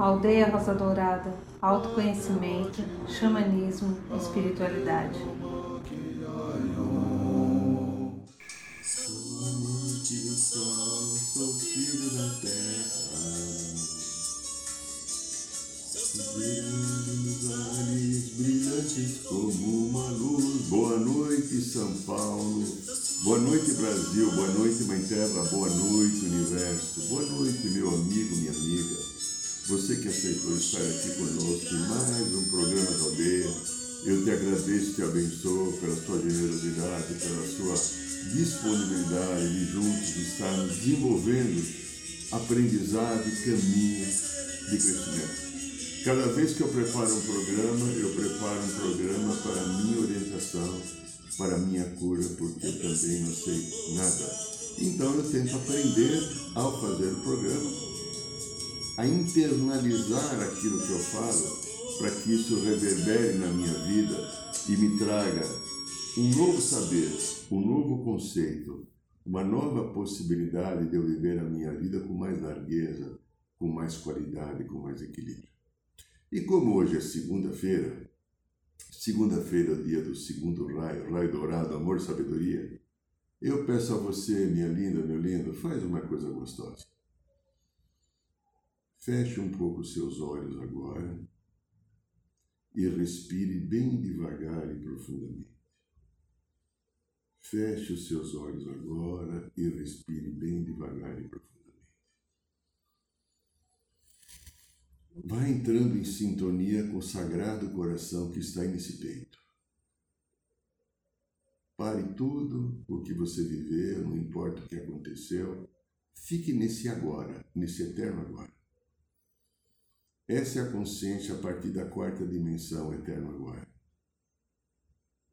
Aldeia Rosa Dourada, autoconhecimento, xamanismo espiritualidade. Boa noite, São Paulo. Boa noite, Brasil. Boa noite, Mãe Terra. Boa noite, Universo. Boa noite, meu amigo, minha amiga. Você que aceitou estar aqui conosco em mais um programa da aldeia. Eu te agradeço, te abençoo pela sua generosidade, pela sua disponibilidade de juntos estarmos desenvolvendo aprendizado e caminho de crescimento. Cada vez que eu preparo um programa, eu preparo um programa para minha orientação, para minha cura, porque eu também não sei nada. Então eu tento aprender ao fazer o programa, a internalizar aquilo que eu falo, para que isso reverbere na minha vida e me traga um novo saber, um novo conceito, uma nova possibilidade de eu viver a minha vida com mais largueza, com mais qualidade, com mais equilíbrio. E como hoje é segunda-feira, segunda-feira é o dia do segundo raio, raio dourado, amor e sabedoria, eu peço a você, minha linda, meu lindo, faz uma coisa gostosa. Feche um pouco os seus olhos agora e respire bem devagar e profundamente. Feche os seus olhos agora e respire bem devagar e profundamente. Vá entrando em sintonia com o sagrado coração que está nesse peito. Pare tudo o que você viveu, não importa o que aconteceu. Fique nesse agora, nesse eterno agora. Essa é a consciência a partir da quarta dimensão, eterno agora.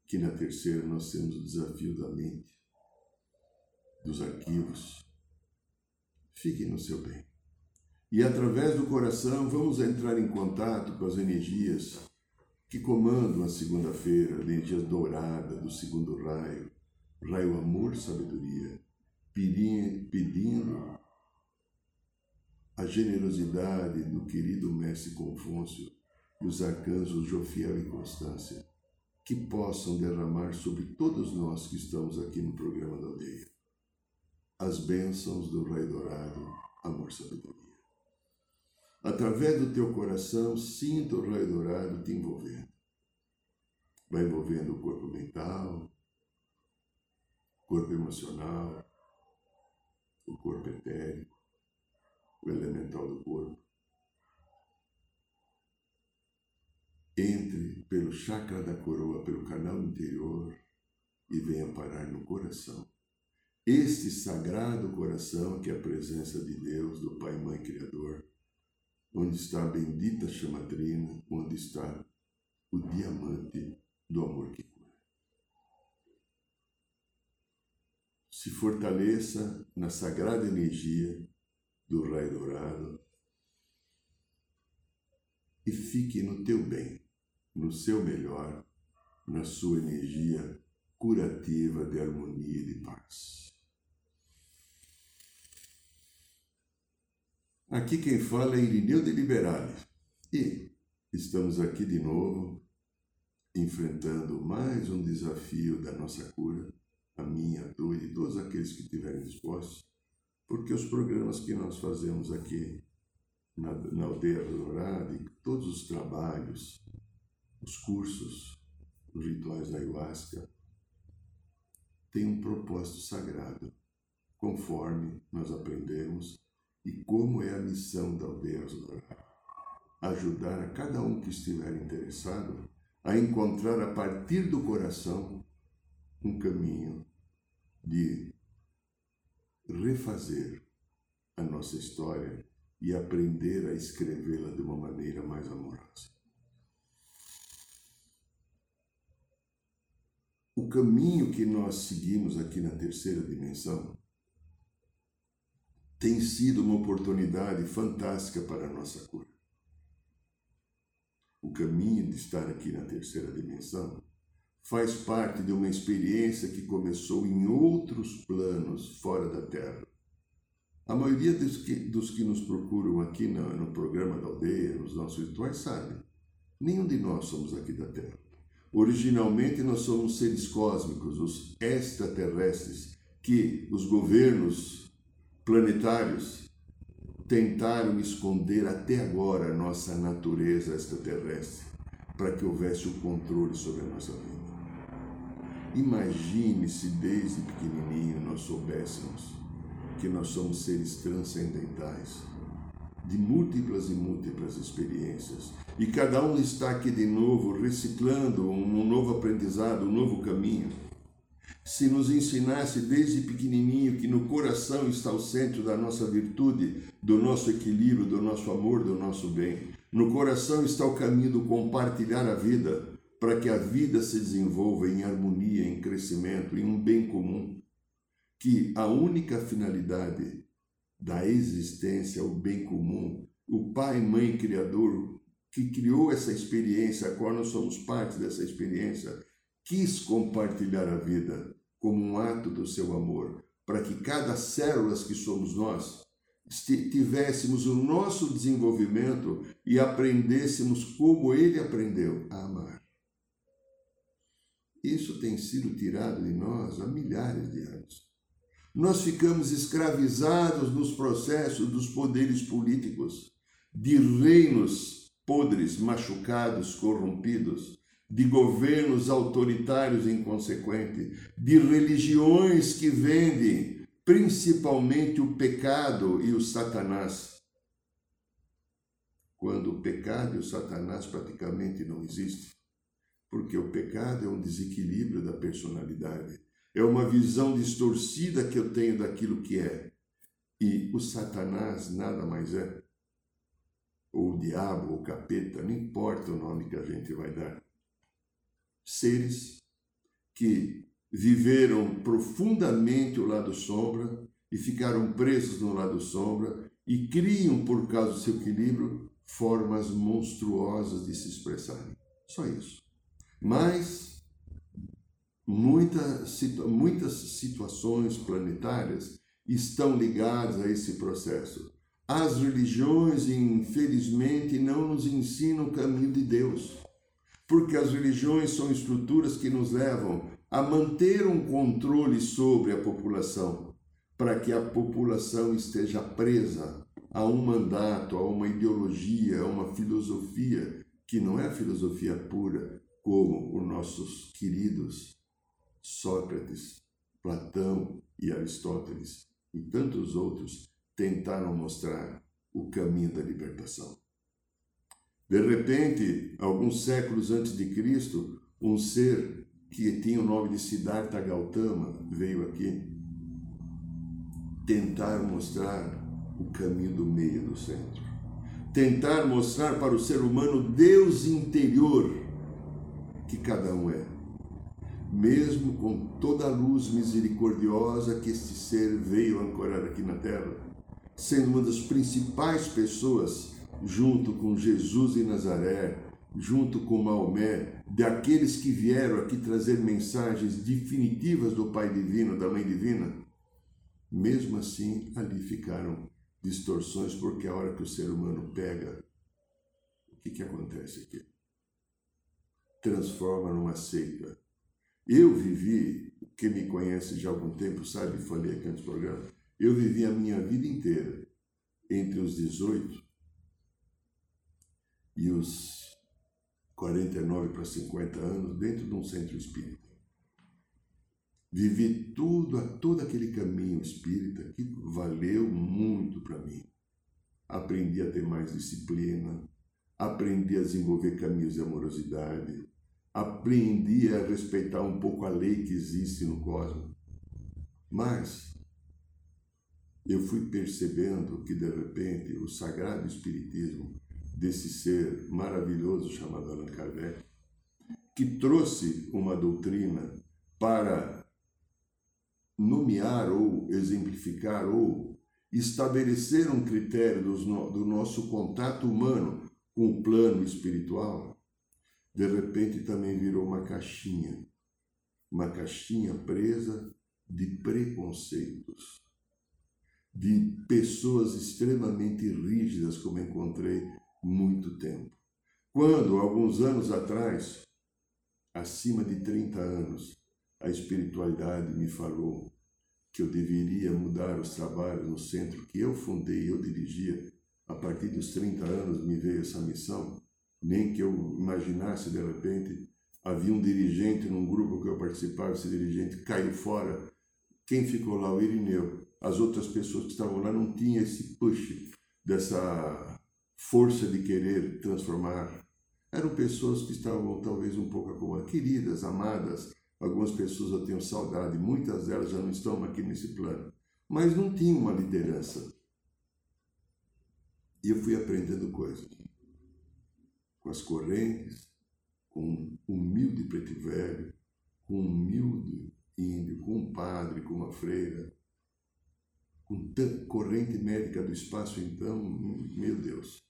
Que na terceira nós temos o desafio da mente, dos arquivos. Fique no seu bem. E através do coração vamos entrar em contato com as energias que comandam a segunda-feira, energias douradas do segundo raio, raio amor sabedoria, pedindo a generosidade do querido mestre Confúcio e os arcanjos Jofiel e Constância, que possam derramar sobre todos nós que estamos aqui no programa da aldeia as bênçãos do Raio Dourado, amor sabedoria. Através do teu coração, sinta o raio dourado te envolvendo. Vai envolvendo o corpo mental, o corpo emocional, o corpo etérico, o elemental do corpo. Entre pelo chakra da coroa, pelo canal interior e venha parar no coração. Este sagrado coração que é a presença de Deus, do Pai, Mãe, Criador, onde está a bendita chamatrina, onde está o diamante do amor que cura. Se fortaleça na sagrada energia do raio dourado e fique no teu bem, no seu melhor, na sua energia curativa de harmonia e de paz. Aqui quem fala é Irineu de Liberales. E estamos aqui de novo, enfrentando mais um desafio da nossa cura, a minha, a tua e de todos aqueles que estiverem dispostos, porque os programas que nós fazemos aqui na, na Aldeia e todos os trabalhos, os cursos, os rituais da ayahuasca, têm um propósito sagrado, conforme nós aprendemos e como é a missão da aldeia Dourada? Ajudar a cada um que estiver interessado a encontrar a partir do coração um caminho de refazer a nossa história e aprender a escrevê-la de uma maneira mais amorosa. O caminho que nós seguimos aqui na terceira dimensão tem sido uma oportunidade fantástica para a nossa cura. O caminho de estar aqui na terceira dimensão faz parte de uma experiência que começou em outros planos fora da Terra. A maioria dos que, dos que nos procuram aqui no, no programa da aldeia, nos nossos rituais, sabe. Nenhum de nós somos aqui da Terra. Originalmente nós somos seres cósmicos, os extraterrestres, que os governos planetários tentaram esconder até agora a nossa natureza extraterrestre, para que houvesse o controle sobre a nossa vida. Imagine se desde pequenininho nós soubéssemos que nós somos seres transcendentais, de múltiplas e múltiplas experiências. E cada um está aqui de novo, reciclando um novo aprendizado, um novo caminho. Se nos ensinasse desde pequenininho que no coração está o centro da nossa virtude, do nosso equilíbrio, do nosso amor, do nosso bem. No coração está o caminho do compartilhar a vida, para que a vida se desenvolva em harmonia, em crescimento, em um bem comum. Que a única finalidade da existência, o bem comum. O Pai, Mãe, Criador, que criou essa experiência, a qual nós somos parte dessa experiência, quis compartilhar a vida como um ato do seu amor, para que cada célula que somos nós tivéssemos o nosso desenvolvimento e aprendêssemos como ele aprendeu a amar. Isso tem sido tirado de nós há milhares de anos nós ficamos escravizados nos processos dos poderes políticos, de reinos podres, machucados, corrompidos, de governos autoritários inconsequentes, de religiões que vendem principalmente o pecado e o Satanás. Quando o pecado e o Satanás praticamente não existem, porque o pecado é um desequilíbrio da personalidade é uma visão distorcida que eu tenho daquilo que é. E o Satanás nada mais é. Ou o diabo, ou o capeta, não importa o nome que a gente vai dar. Seres que viveram profundamente o lado sombra e ficaram presos no lado sombra e criam, por causa do seu equilíbrio, formas monstruosas de se expressarem. Só isso. Mas Muitas, muitas situações planetárias estão ligadas a esse processo. As religiões, infelizmente, não nos ensinam o caminho de Deus, porque as religiões são estruturas que nos levam a manter um controle sobre a população, para que a população esteja presa a um mandato, a uma ideologia, a uma filosofia que não é filosofia pura, como os nossos queridos Sócrates, Platão e Aristóteles e tantos outros tentaram mostrar o caminho da libertação. De repente, alguns séculos antes de Cristo, um ser que tinha o nome de Siddhartha Gautama veio aqui tentar mostrar o caminho do meio do centro. Tentar mostrar para o ser humano Deus interior que cada um é mesmo com toda a luz misericordiosa que este ser veio ancorar aqui na terra, sendo uma das principais pessoas, junto com Jesus e Nazaré, junto com Maomé, daqueles que vieram aqui trazer mensagens definitivas do Pai Divino, da Mãe Divina, mesmo assim ali ficaram distorções, porque a hora que o ser humano pega, o que, que acontece aqui? Transforma numa seita eu vivi, quem me conhece há algum tempo sabe, falei aqui antes do programa, eu vivi a minha vida inteira entre os 18 e os 49 para 50 anos dentro de um centro espírita. Vivi tudo, todo aquele caminho espírita que valeu muito para mim. Aprendi a ter mais disciplina, aprendi a desenvolver caminhos de amorosidade, aprendi a respeitar um pouco a lei que existe no cosmos. Mas eu fui percebendo que, de repente, o sagrado espiritismo desse ser maravilhoso chamado Allan Kardec, que trouxe uma doutrina para nomear ou exemplificar ou estabelecer um critério do nosso contato humano com o plano espiritual, de repente também virou uma caixinha, uma caixinha presa de preconceitos, de pessoas extremamente rígidas, como encontrei muito tempo. Quando, alguns anos atrás, acima de 30 anos, a espiritualidade me falou que eu deveria mudar os trabalhos no centro que eu fundei e eu dirigia. A partir dos 30 anos me veio essa missão, nem que eu imaginasse de repente. Havia um dirigente num grupo que eu participava, esse dirigente caiu fora. Quem ficou lá? O Irineu. As outras pessoas que estavam lá não tinham esse push, dessa força de querer transformar. Eram pessoas que estavam talvez um pouco como queridas, amadas, Algumas pessoas eu tenho saudade, muitas delas já não estão aqui nesse plano, mas não tinham uma liderança. E eu fui aprendendo coisas com as correntes, com um humilde preto velho, com um humilde índio, com um padre, com uma freira, com corrente médica do espaço, então, meu Deus.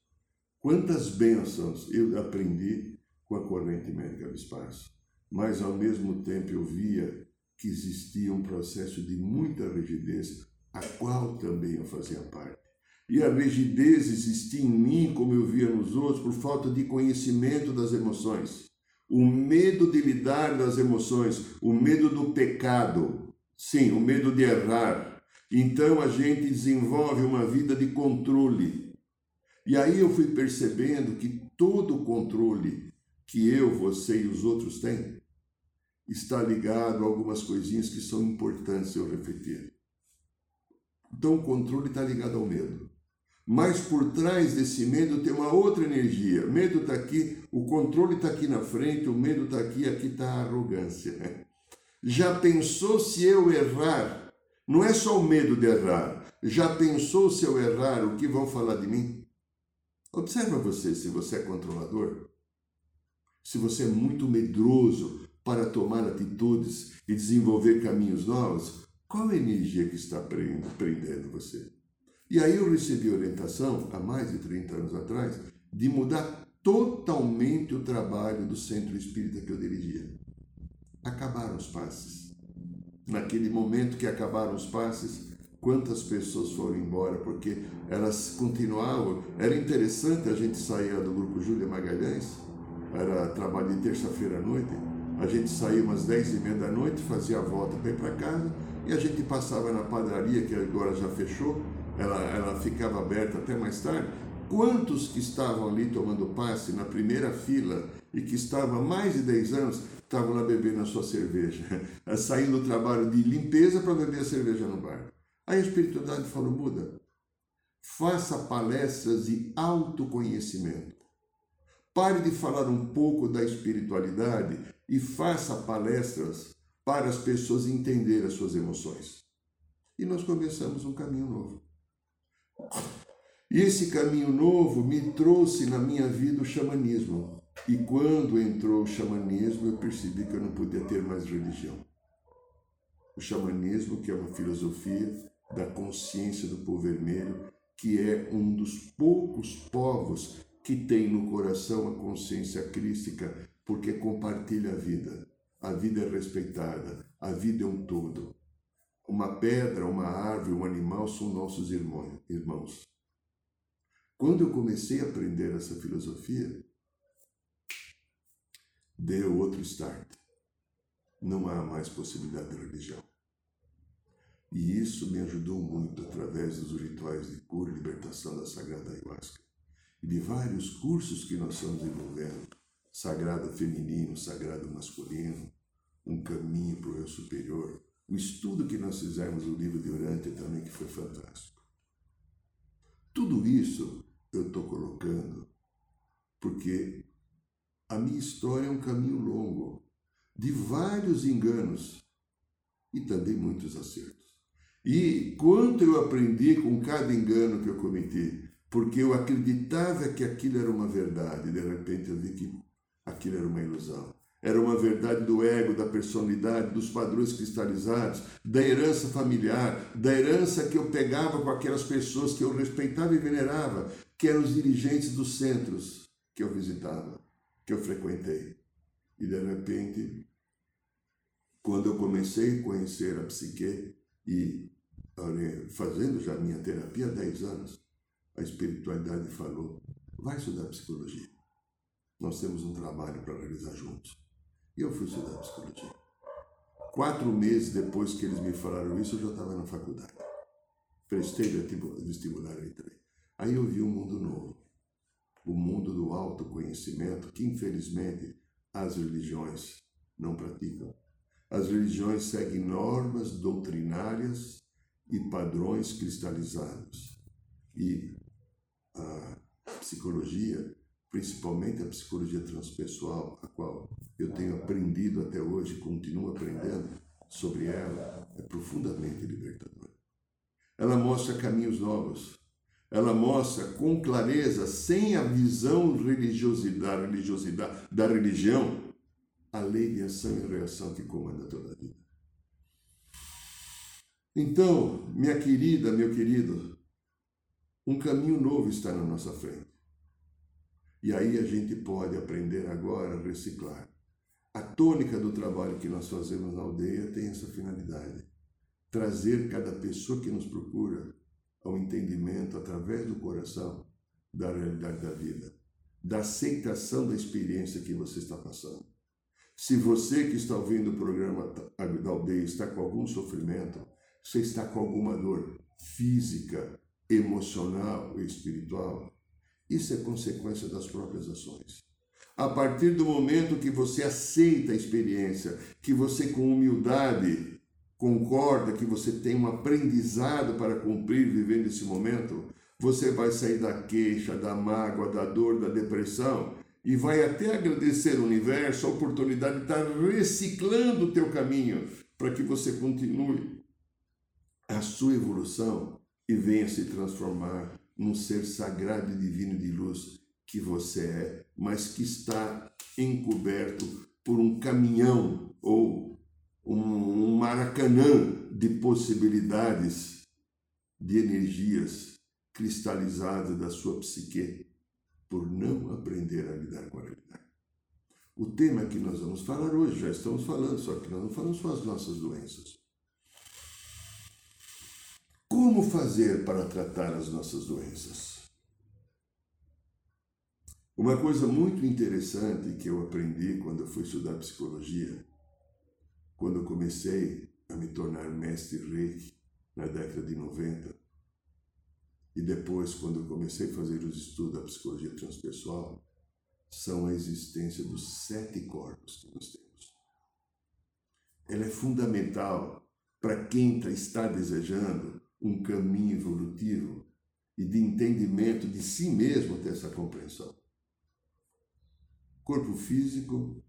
Quantas bênçãos eu aprendi com a corrente médica do espaço mas ao mesmo tempo eu via que existia um processo de muita rigidez, a qual também eu fazia parte. E a rigidez existia em mim, como eu via nos outros, por falta de conhecimento das emoções. O medo de lidar das emoções, o medo do pecado, sim, o medo de errar. Então a gente desenvolve uma vida de controle. E aí eu fui percebendo que todo o controle que eu, você e os outros têm, está ligado a algumas coisinhas que são importantes eu refletir. Então o controle está ligado ao medo. Mas por trás desse medo tem uma outra energia. Medo está aqui, o controle está aqui na frente, o medo está aqui, aqui está a arrogância. Já pensou se eu errar? Não é só o medo de errar. Já pensou se eu errar, o que vão falar de mim? Observa você se você é controlador se você é muito medroso para tomar atitudes e desenvolver caminhos novos, qual a energia que está prendendo você? E aí eu recebi orientação, há mais de 30 anos atrás, de mudar totalmente o trabalho do centro espírita que eu dirigia. Acabaram os passes. Naquele momento que acabaram os passes, quantas pessoas foram embora porque elas continuavam. Era interessante a gente sair do grupo Júlia Magalhães era trabalho de terça-feira à noite, a gente saía umas 10 e meia da noite, fazia a volta para ir para casa e a gente passava na padaria, que agora já fechou, ela, ela ficava aberta até mais tarde. Quantos que estavam ali tomando passe na primeira fila e que estavam há mais de 10 anos estavam lá bebendo a sua cerveja, saindo do trabalho de limpeza para beber a cerveja no bar? Aí a espiritualidade falou: muda, faça palestras de autoconhecimento. Pare de falar um pouco da espiritualidade e faça palestras para as pessoas entenderem as suas emoções. E nós começamos um caminho novo. Esse caminho novo me trouxe na minha vida o xamanismo. E quando entrou o xamanismo, eu percebi que eu não podia ter mais religião. O xamanismo, que é uma filosofia da consciência do povo vermelho, que é um dos poucos povos que tem no coração a consciência crística, porque compartilha a vida. A vida é respeitada, a vida é um todo. Uma pedra, uma árvore, um animal são nossos irmãos. Quando eu comecei a aprender essa filosofia, deu outro start. Não há mais possibilidade de religião. E isso me ajudou muito através dos rituais de cura e libertação da Sagrada Ayahuasca e de vários cursos que nós estamos desenvolvendo, sagrado feminino, sagrado masculino, um caminho para o eu superior, o estudo que nós fizemos no livro de Urântia também, que foi fantástico. Tudo isso eu estou colocando porque a minha história é um caminho longo, de vários enganos e também muitos acertos. E quanto eu aprendi com cada engano que eu cometi, porque eu acreditava que aquilo era uma verdade, de repente eu vi que aquilo era uma ilusão. Era uma verdade do ego, da personalidade, dos padrões cristalizados, da herança familiar, da herança que eu pegava com aquelas pessoas que eu respeitava e venerava, que eram os dirigentes dos centros que eu visitava, que eu frequentei. E de repente, quando eu comecei a conhecer a psique e fazendo já minha terapia há 10 anos, a espiritualidade falou: vai estudar psicologia. Nós temos um trabalho para realizar juntos. E eu fui estudar psicologia. Quatro meses depois que eles me falaram isso, eu já estava na faculdade. Prestei vestibular e entrei. Aí eu vi um mundo novo. O mundo do autoconhecimento, que infelizmente as religiões não praticam. As religiões seguem normas doutrinárias e padrões cristalizados. E a psicologia, principalmente a psicologia transpessoal, a qual eu tenho aprendido até hoje, continuo aprendendo sobre ela, é profundamente libertadora. Ela mostra caminhos novos. Ela mostra com clareza, sem a visão religiosidade, religiosidade da religião, a lei de ação e reação que comanda toda a vida. Então, minha querida, meu querido, um caminho novo está na nossa frente. E aí a gente pode aprender agora a reciclar. A tônica do trabalho que nós fazemos na aldeia tem essa finalidade: trazer cada pessoa que nos procura ao entendimento através do coração da realidade da vida, da aceitação da experiência que você está passando. Se você que está ouvindo o programa da aldeia está com algum sofrimento, você está com alguma dor física, emocional ou espiritual, isso é consequência das próprias ações. A partir do momento que você aceita a experiência, que você com humildade concorda que você tem um aprendizado para cumprir vivendo esse momento, você vai sair da queixa, da mágoa, da dor, da depressão e vai até agradecer ao universo a oportunidade de estar reciclando o teu caminho para que você continue a sua evolução e venha se transformar num ser sagrado e divino de luz que você é, mas que está encoberto por um caminhão ou um maracanã de possibilidades, de energias cristalizadas da sua psique por não aprender a lidar com a realidade. O tema que nós vamos falar hoje, já estamos falando, só que nós não falamos só as nossas doenças. Como fazer para tratar as nossas doenças? Uma coisa muito interessante que eu aprendi quando eu fui estudar psicologia, quando eu comecei a me tornar mestre reiki na década de 90, e depois, quando eu comecei a fazer os estudos da psicologia transpessoal, são a existência dos sete corpos que nós temos. Ela é fundamental para quem tá, está desejando um caminho evolutivo e de entendimento de si mesmo ter essa compreensão. Corpo físico,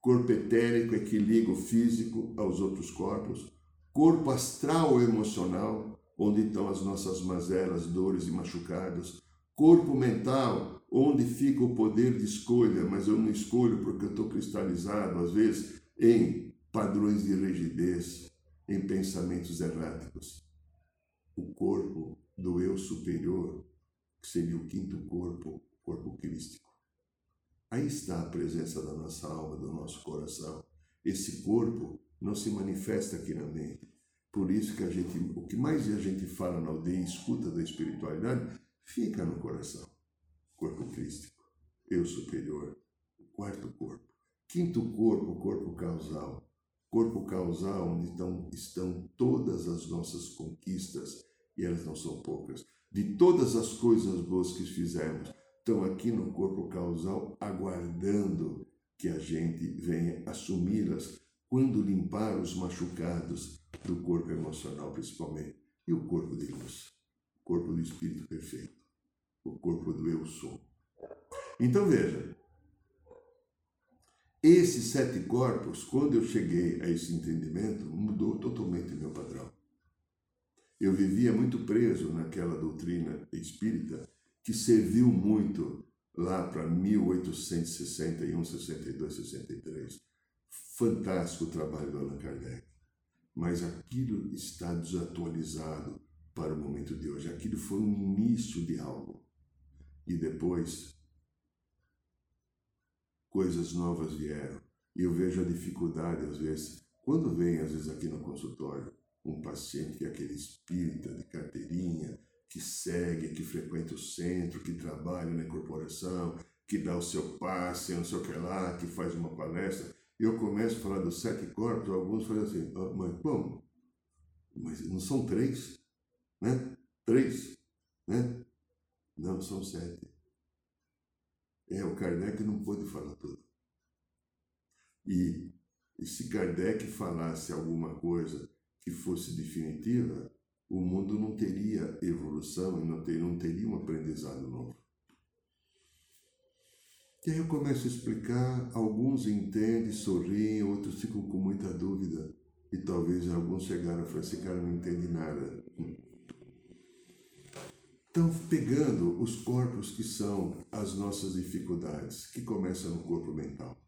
corpo etérico é que liga o físico aos outros corpos, corpo astral ou emocional, onde estão as nossas mazelas, dores e machucados. Corpo mental, onde fica o poder de escolha, mas eu não escolho porque eu estou cristalizado, às vezes, em padrões de rigidez, em pensamentos erráticos. O corpo do eu superior, que seria o quinto corpo, corpo crístico. Aí está a presença da nossa alma, do nosso coração. Esse corpo não se manifesta aqui na mente, por isso que a gente, o que mais a gente fala na aldeia, escuta da espiritualidade, fica no coração. Corpo crístico, eu superior, o quarto corpo. Quinto corpo, corpo causal. Corpo causal, onde estão, estão todas as nossas conquistas, e elas não são poucas. De todas as coisas boas que fizemos, estão aqui no corpo causal, aguardando que a gente venha assumi-las quando limpar os machucados do corpo emocional, principalmente, e o corpo de luz, o corpo do Espírito perfeito, o corpo do Eu Sou. Então veja, esses sete corpos, quando eu cheguei a esse entendimento, mudou totalmente meu padrão. Eu vivia muito preso naquela doutrina espírita que serviu muito lá para 1861, 62, 63 Fantástico o trabalho do Allan Kardec. Mas aquilo está desatualizado para o momento de hoje. Aquilo foi um início de algo. E depois, coisas novas vieram. E eu vejo a dificuldade, às vezes, quando vem, às vezes, aqui no consultório, um paciente que é aquele espírita de carteirinha, que segue, que frequenta o centro, que trabalha na incorporação, que dá o seu passe, não sei o que lá, que faz uma palestra. Eu começo a falar dos sete corpos, alguns falam assim, oh, mas como? Mas não são três, né? Três, né? Não, são sete. É, o Kardec não pôde falar tudo. E, e se Kardec falasse alguma coisa que fosse definitiva, o mundo não teria evolução e não, ter, não teria um aprendizado novo. E aí eu começo a explicar, alguns entendem, sorriem, outros ficam com muita dúvida. E talvez alguns chegaram e falaram, esse cara não entende nada. Então, pegando os corpos que são as nossas dificuldades, que começam no corpo mental.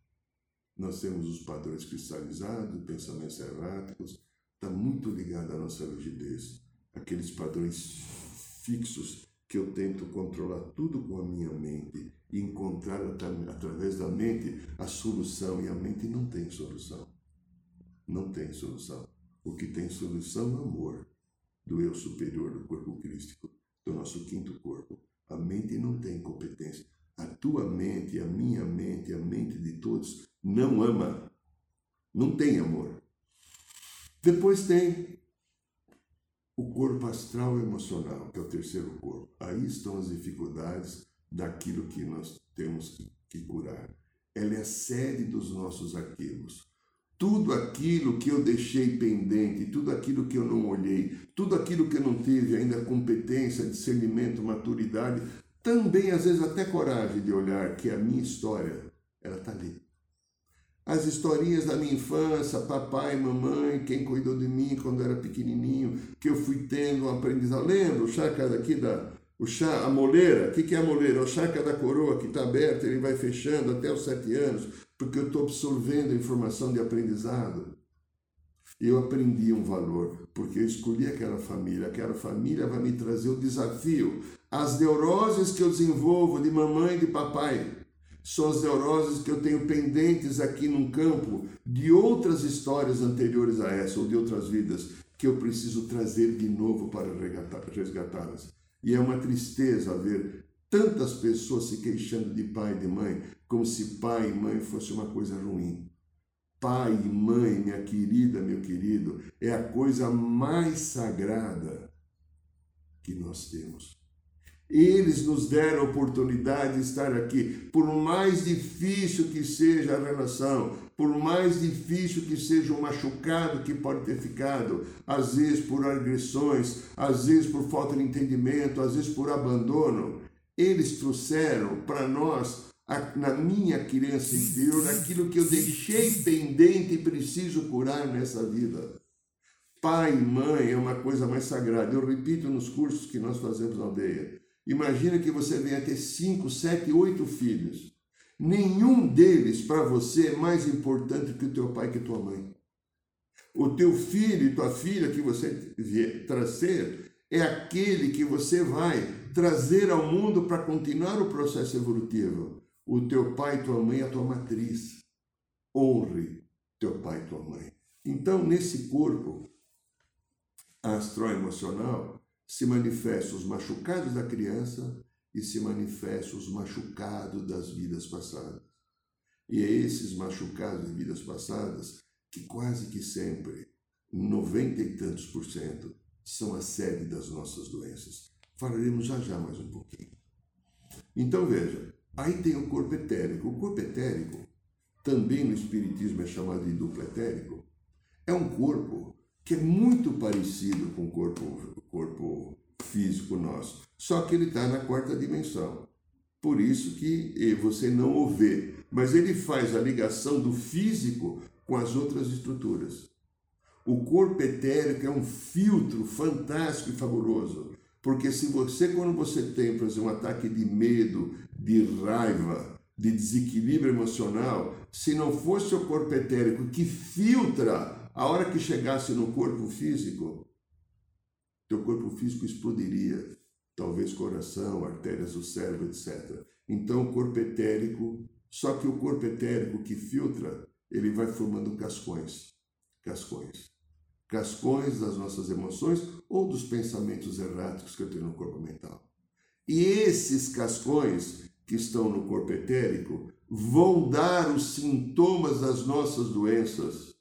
Nós temos os padrões cristalizados, pensamentos erráticos, está muito ligado à nossa rigidez. Aqueles padrões fixos que eu tento controlar tudo com a minha mente e encontrar através da mente a solução, e a mente não tem solução. Não tem solução. O que tem solução é o amor do eu superior do corpo crístico, do nosso quinto corpo. A mente não tem competência. A tua mente, a minha mente, a mente de todos não ama. Não tem amor. Depois tem o corpo astral emocional, que é o terceiro corpo. Aí estão as dificuldades daquilo que nós temos que curar. Ela é a sede dos nossos arquivos. Tudo aquilo que eu deixei pendente, tudo aquilo que eu não olhei, tudo aquilo que eu não tive ainda competência, discernimento, maturidade, também às vezes até coragem de olhar que a minha história, ela está ali as historinhas da minha infância, papai, mamãe, quem cuidou de mim quando era pequenininho, que eu fui tendo um aprendizado. Lembra o chácara daqui da o chá, a moleira? O que, que é a moleira? É o chácara da coroa que está aberto, ele vai fechando até os sete anos, porque eu estou absorvendo informação de aprendizado. Eu aprendi um valor, porque eu escolhi aquela família. Aquela família vai me trazer o desafio, as neuroses que eu desenvolvo de mamãe e de papai são as neuroses que eu tenho pendentes aqui num campo de outras histórias anteriores a essa ou de outras vidas que eu preciso trazer de novo para resgatá-las. E é uma tristeza ver tantas pessoas se queixando de pai e de mãe, como se pai e mãe fosse uma coisa ruim. Pai e mãe, minha querida, meu querido, é a coisa mais sagrada que nós temos. Eles nos deram a oportunidade de estar aqui. Por mais difícil que seja a relação, por mais difícil que seja o machucado que pode ter ficado, às vezes por agressões, às vezes por falta de entendimento, às vezes por abandono, eles trouxeram para nós, na minha criança interior, aquilo que eu deixei pendente e preciso curar nessa vida. Pai e mãe é uma coisa mais sagrada. Eu repito nos cursos que nós fazemos na aldeia. Imagina que você venha ter cinco, sete, oito filhos. Nenhum deles para você é mais importante que o teu pai que tua mãe. O teu filho e tua filha que você trazer é aquele que você vai trazer ao mundo para continuar o processo evolutivo. O teu pai tua mãe a tua matriz. Honre teu pai e tua mãe. Então, nesse corpo astro-emocional, se manifestam os machucados da criança e se manifestam os machucados das vidas passadas. E é esses machucados de vidas passadas que quase que sempre, noventa e tantos por cento, são a sede das nossas doenças. Falaremos já já mais um pouquinho. Então veja, aí tem o corpo etérico. O corpo etérico, também no Espiritismo é chamado de duplo etérico, é um corpo que é muito parecido com o corpo, corpo físico nosso, só que ele está na quarta dimensão. Por isso que você não o vê, mas ele faz a ligação do físico com as outras estruturas. O corpo etérico é um filtro fantástico e fabuloso, porque se você, quando você tem, por exemplo, um ataque de medo, de raiva, de desequilíbrio emocional, se não fosse o corpo etérico que filtra a hora que chegasse no corpo físico, teu corpo físico explodiria, talvez coração, artérias do cérebro, etc. Então, o corpo etérico, só que o corpo etérico que filtra, ele vai formando cascões, cascões, cascões das nossas emoções ou dos pensamentos erráticos que eu tenho no corpo mental. E esses cascões que estão no corpo etérico vão dar os sintomas das nossas doenças.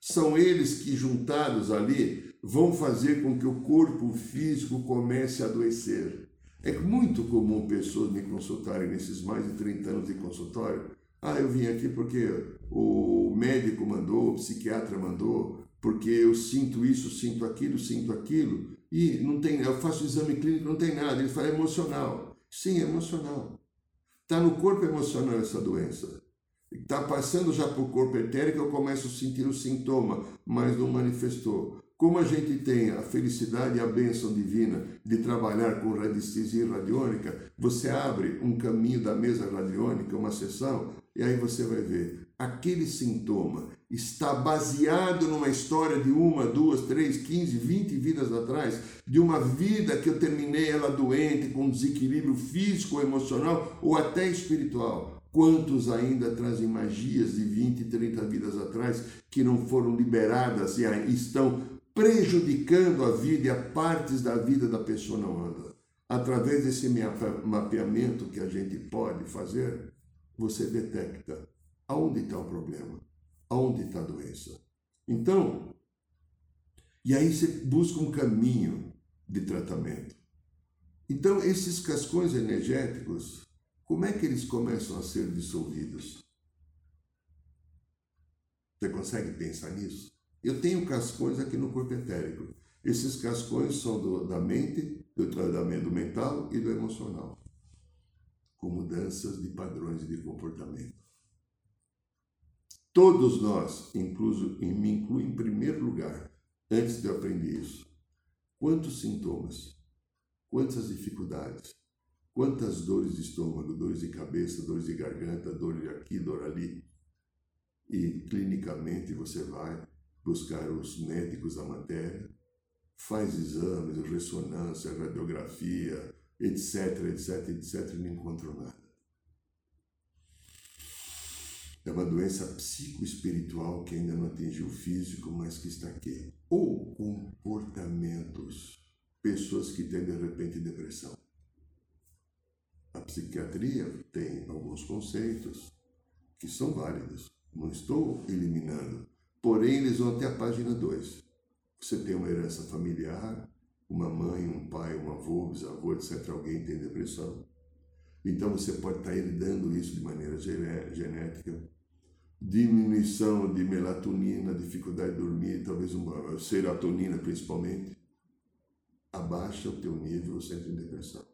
São eles que, juntados ali, vão fazer com que o corpo físico comece a adoecer. É muito comum pessoas me consultarem nesses mais de 30 anos de consultório. Ah, eu vim aqui porque o médico mandou, o psiquiatra mandou, porque eu sinto isso, sinto aquilo, sinto aquilo, e não tem, eu faço exame clínico, não tem nada. Ele fala é emocional. Sim, é emocional. Está no corpo emocional essa doença. Está passando já para o corpo etérico, eu começo a sentir o sintoma, mas não manifestou. Como a gente tem a felicidade e a bênção divina de trabalhar com radiestesia radiônica, você abre um caminho da mesa radiônica, uma sessão, e aí você vai ver. Aquele sintoma está baseado numa história de uma, duas, três, quinze, vinte vidas atrás, de uma vida que eu terminei ela doente, com desequilíbrio físico, emocional ou até espiritual. Quantos ainda trazem magias de 20, 30 vidas atrás que não foram liberadas e estão prejudicando a vida e a partes da vida da pessoa não anda. Através desse mapeamento que a gente pode fazer, você detecta aonde está o problema, aonde está a doença. Então, e aí você busca um caminho de tratamento. Então, esses cascões energéticos, como é que eles começam a ser dissolvidos? Você consegue pensar nisso? Eu tenho cascões aqui no corpo etérico. Esses cascões são do, da mente, do tratamento mental e do emocional, com mudanças de padrões de comportamento. Todos nós, incluso e me incluo em primeiro lugar, antes de eu aprender isso, quantos sintomas, quantas dificuldades, quantas dores de estômago, dores de cabeça, dores de garganta, dor aqui, dor ali, e clinicamente você vai buscar os médicos da matéria, faz exames, ressonância, radiografia, etc, etc, etc, e não encontrou nada. É uma doença psicoespiritual que ainda não atingiu o físico, mas que está aqui. Ou comportamentos, pessoas que têm de repente depressão. A psiquiatria tem alguns conceitos que são válidos. Não estou eliminando, Porém, eles vão até a página 2. Você tem uma herança familiar, uma mãe, um pai, um avô, bisavô, etc. Alguém tem depressão. Então você pode estar herdando isso de maneira genética. Diminuição de melatonina, dificuldade de dormir, talvez uma serotonina principalmente. Abaixa o teu nível, você entra em depressão.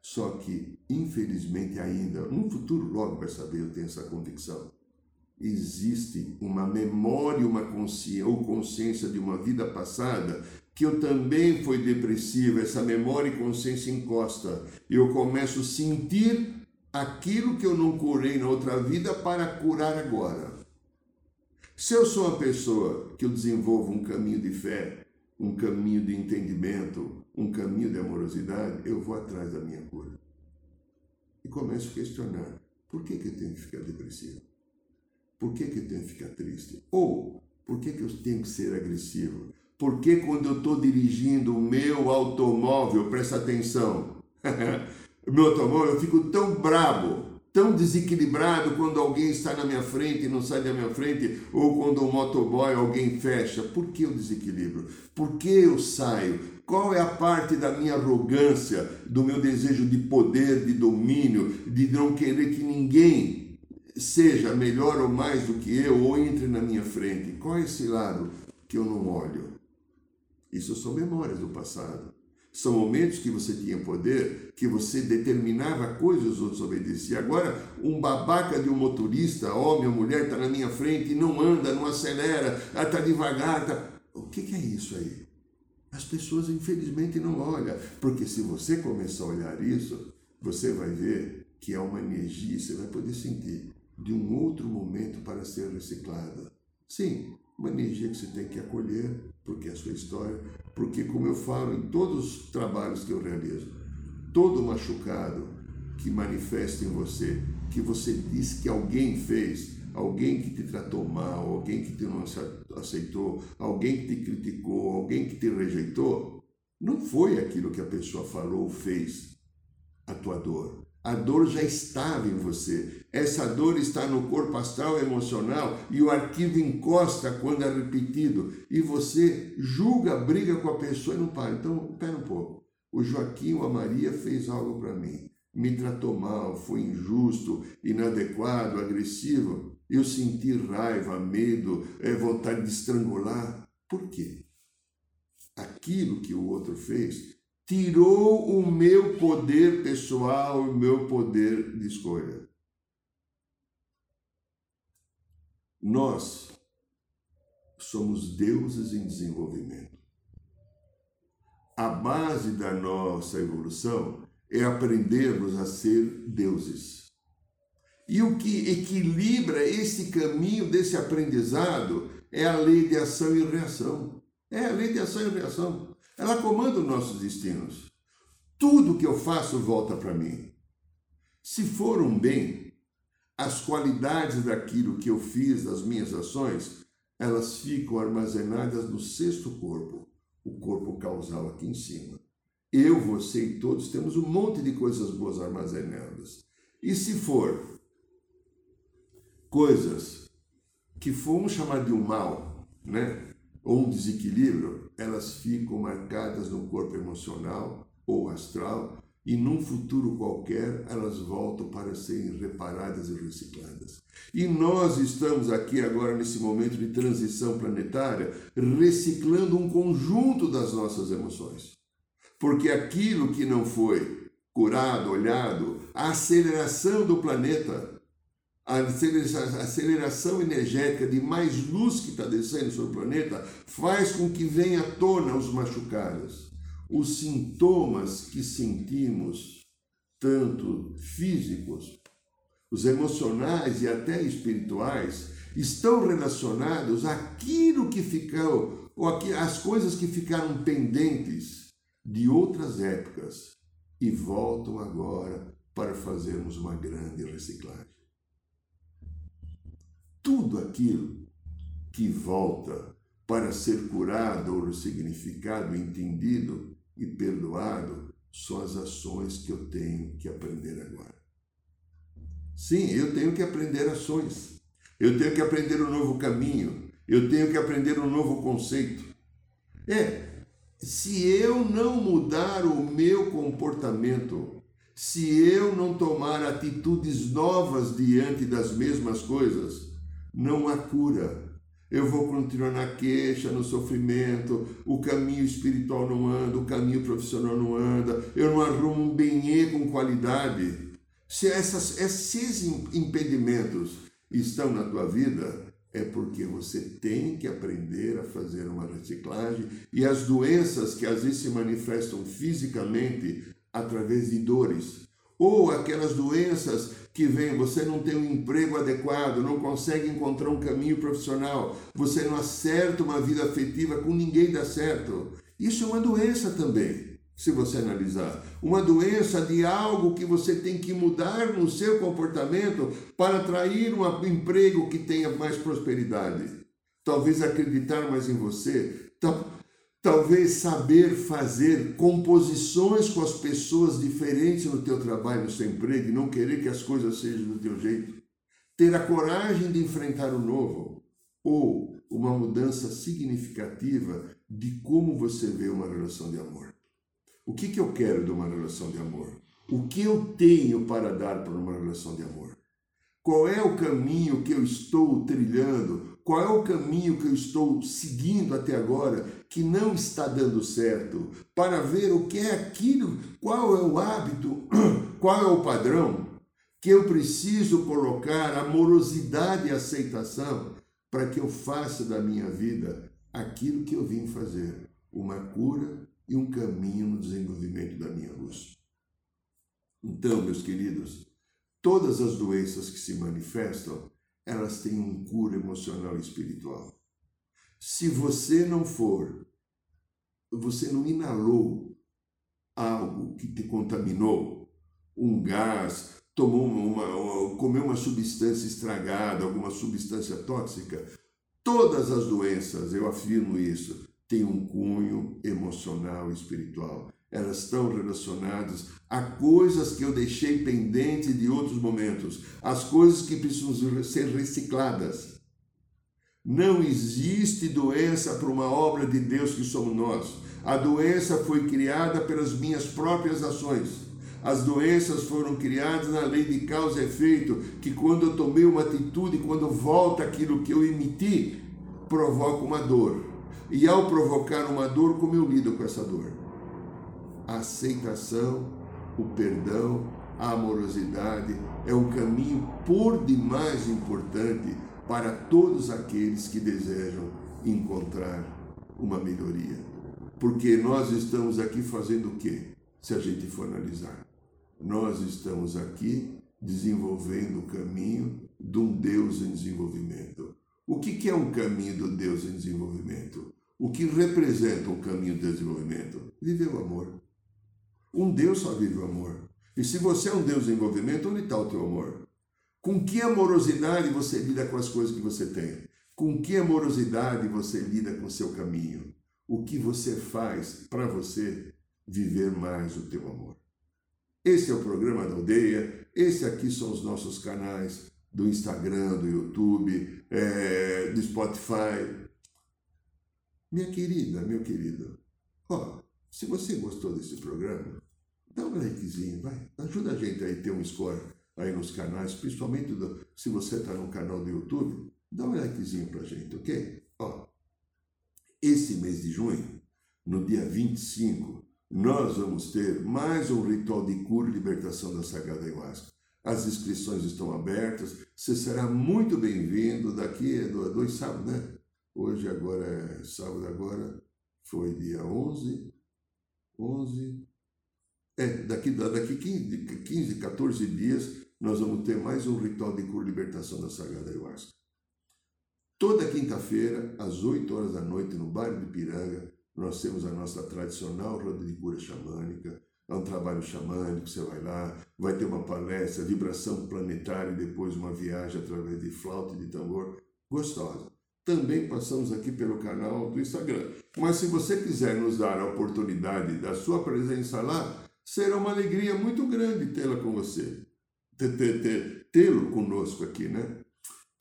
Só que, infelizmente ainda, no futuro logo vai saber, eu tenho essa convicção existe uma memória, uma consciência ou consciência de uma vida passada que eu também fui depressivo, essa memória e consciência encosta. Eu começo a sentir aquilo que eu não curei na outra vida para curar agora. Se eu sou uma pessoa que eu desenvolvo um caminho de fé, um caminho de entendimento, um caminho de amorosidade, eu vou atrás da minha cura. E começo a questionar: por que, que eu tenho que ficar depressivo? Por que, que eu tenho que ficar triste? Ou por que, que eu tenho que ser agressivo? Por que quando eu estou dirigindo o meu automóvel, presta atenção, meu automóvel, eu fico tão brabo, tão desequilibrado quando alguém está na minha frente e não sai da minha frente, ou quando um motoboy alguém fecha. Por que o desequilíbrio? Por que eu saio? Qual é a parte da minha arrogância, do meu desejo de poder, de domínio, de não querer que ninguém seja melhor ou mais do que eu, ou entre na minha frente. Qual é esse lado que eu não olho? Isso são memórias do passado. São momentos que você tinha poder, que você determinava coisas, os outros obedeciam. Agora, um babaca de um motorista, homem ou mulher, está na minha frente e não anda, não acelera, está devagar. Tá... O que, que é isso aí? As pessoas, infelizmente, não olham. Porque se você começar a olhar isso, você vai ver que é uma energia, você vai poder sentir de um outro momento para ser reciclada. Sim, uma energia que você tem que acolher, porque é a sua história, porque, como eu falo em todos os trabalhos que eu realizo, todo machucado que manifesta em você, que você diz que alguém fez, alguém que te tratou mal, alguém que te não aceitou, alguém que te criticou, alguém que te rejeitou, não foi aquilo que a pessoa falou ou fez a tua dor. A dor já estava em você. Essa dor está no corpo astral emocional e o arquivo encosta quando é repetido. E você julga, briga com a pessoa e não para. Então, pera um pouco. O Joaquim ou a Maria fez algo para mim. Me tratou mal, foi injusto, inadequado, agressivo. Eu senti raiva, medo, é, vontade de estrangular. Por quê? Aquilo que o outro fez tirou o meu poder pessoal, o meu poder de escolha. Nós somos deuses em desenvolvimento. A base da nossa evolução é aprendermos a ser deuses. E o que equilibra esse caminho desse aprendizado é a lei de ação e reação. É a lei de ação e reação. Ela comanda os nossos destinos. Tudo que eu faço volta para mim. Se for um bem, as qualidades daquilo que eu fiz, das minhas ações, elas ficam armazenadas no sexto corpo, o corpo causal aqui em cima. Eu, você e todos temos um monte de coisas boas armazenadas. E se for coisas que vamos chamar de um mal, né? ou um desequilíbrio, elas ficam marcadas no corpo emocional ou astral e num futuro qualquer elas voltam para serem reparadas e recicladas. E nós estamos aqui agora nesse momento de transição planetária reciclando um conjunto das nossas emoções. Porque aquilo que não foi curado, olhado, a aceleração do planeta a aceleração energética de mais luz que está descendo sobre o planeta faz com que venha à tona os machucados. Os sintomas que sentimos, tanto físicos, os emocionais e até espirituais, estão relacionados àquilo que ficou, ou às coisas que ficaram pendentes de outras épocas e voltam agora para fazermos uma grande reciclagem tudo aquilo que volta para ser curado ou ressignificado, entendido e perdoado são as ações que eu tenho que aprender agora. Sim, eu tenho que aprender ações. Eu tenho que aprender um novo caminho. Eu tenho que aprender um novo conceito. É, se eu não mudar o meu comportamento, se eu não tomar atitudes novas diante das mesmas coisas, não há cura. Eu vou continuar na queixa, no sofrimento, o caminho espiritual não anda, o caminho profissional não anda, eu não arrumo um benê com qualidade. Se essas, esses impedimentos estão na tua vida, é porque você tem que aprender a fazer uma reciclagem e as doenças que às vezes se manifestam fisicamente através de dores ou aquelas doenças que vem, você não tem um emprego adequado, não consegue encontrar um caminho profissional, você não acerta uma vida afetiva com ninguém dá certo. Isso é uma doença também, se você analisar. Uma doença de algo que você tem que mudar no seu comportamento para atrair um emprego que tenha mais prosperidade. Talvez acreditar mais em você. Talvez saber fazer composições com as pessoas diferentes no teu trabalho, no seu emprego, e não querer que as coisas sejam do teu jeito. Ter a coragem de enfrentar o novo, ou uma mudança significativa de como você vê uma relação de amor. O que, que eu quero de uma relação de amor? O que eu tenho para dar para uma relação de amor? Qual é o caminho que eu estou trilhando qual é o caminho que eu estou seguindo até agora que não está dando certo, para ver o que é aquilo, qual é o hábito, qual é o padrão que eu preciso colocar amorosidade e aceitação para que eu faça da minha vida aquilo que eu vim fazer, uma cura e um caminho no desenvolvimento da minha luz. Então, meus queridos, todas as doenças que se manifestam elas têm um cura emocional e espiritual. Se você não for, você não inalou algo que te contaminou, um gás, tomou uma, comeu uma substância estragada, alguma substância tóxica. Todas as doenças, eu afirmo isso, têm um cunho emocional e espiritual. Elas estão relacionadas a coisas que eu deixei pendente de outros momentos, as coisas que precisam ser recicladas. Não existe doença para uma obra de Deus que somos nós. A doença foi criada pelas minhas próprias ações. As doenças foram criadas na lei de causa e efeito, que quando eu tomei uma atitude, quando volta aquilo que eu emiti, provoca uma dor. E ao provocar uma dor, como eu lido com essa dor? A aceitação, o perdão, a amorosidade é um caminho por demais importante para todos aqueles que desejam encontrar uma melhoria. Porque nós estamos aqui fazendo o quê? Se a gente for analisar nós estamos aqui desenvolvendo o caminho de um Deus em desenvolvimento. O que é um caminho do Deus em desenvolvimento? O que representa um caminho de desenvolvimento? Viver o amor. Um Deus só vive o amor. E se você é um Deus em desenvolvimento, onde está o teu amor? Com que amorosidade você lida com as coisas que você tem? Com que amorosidade você lida com o seu caminho? O que você faz para você viver mais o teu amor? Esse é o programa da aldeia, esse aqui são os nossos canais do Instagram, do YouTube, é, do Spotify. Minha querida, meu querido, ó, se você gostou desse programa, dá um likezinho, vai. Ajuda a gente aí a ter um score aí nos canais, principalmente do, se você está no canal do YouTube, dá um likezinho pra gente, ok? Ó, esse mês de junho, no dia 25, nós vamos ter mais um ritual de cura e libertação da Sagrada Ayahuasca. As inscrições estão abertas. Você será muito bem-vindo daqui a dois sábados, né? Hoje, agora é sábado, agora foi dia 11. 11. É, daqui, daqui 15, 15, 14 dias, nós vamos ter mais um ritual de cura e libertação da Sagrada Ayahuasca. Toda quinta-feira, às 8 horas da noite, no bairro de Piranga, nós temos a nossa tradicional roda de cura xamânica, é um trabalho xamânico, você vai lá, vai ter uma palestra, vibração planetária e depois uma viagem através de flauta e de tambor, gostosa. Também passamos aqui pelo canal do Instagram. Mas se você quiser nos dar a oportunidade da sua presença lá, será uma alegria muito grande tê-la com você. Tê-lo conosco aqui, né?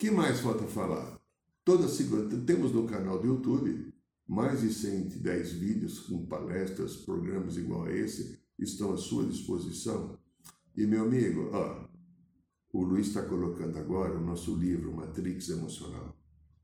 que mais falta falar? Toda segunda temos no canal do YouTube mais de 110 vídeos com palestras, programas igual a esse estão à sua disposição. E meu amigo, ó, o Luiz está colocando agora o nosso livro Matrix Emocional.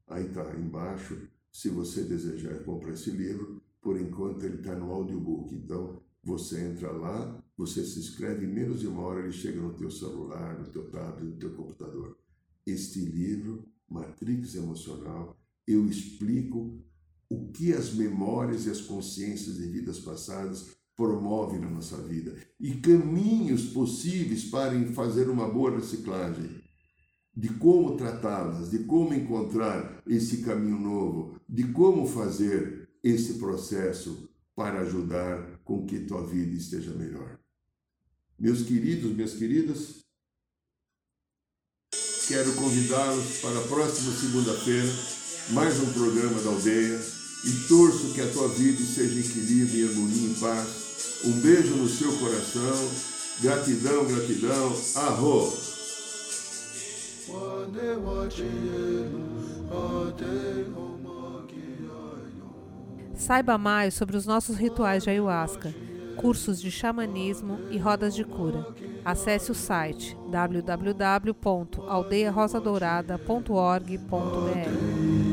Aí está embaixo, se você desejar comprar esse livro, por enquanto ele está no audiobook. Então você entra lá, você se inscreve, em menos de uma hora ele chega no teu celular, no teu tablet, no teu computador. Este livro, Matrix Emocional, eu explico o que as memórias e as consciências de vidas passadas promovem na nossa vida e caminhos possíveis para fazer uma boa reciclagem, de como tratá-las, de como encontrar esse caminho novo, de como fazer esse processo para ajudar com que tua vida esteja melhor. Meus queridos, minhas queridas, quero convidá-los para a próxima segunda-feira, mais um programa da aldeia e torço que a tua vida seja em equilíbrio, em harmonia, em paz. Um beijo no seu coração. Gratidão, gratidão. Arro! Saiba mais sobre os nossos rituais de ayahuasca, cursos de xamanismo e rodas de cura. Acesse o site www.aldeiarosadourada.org.br.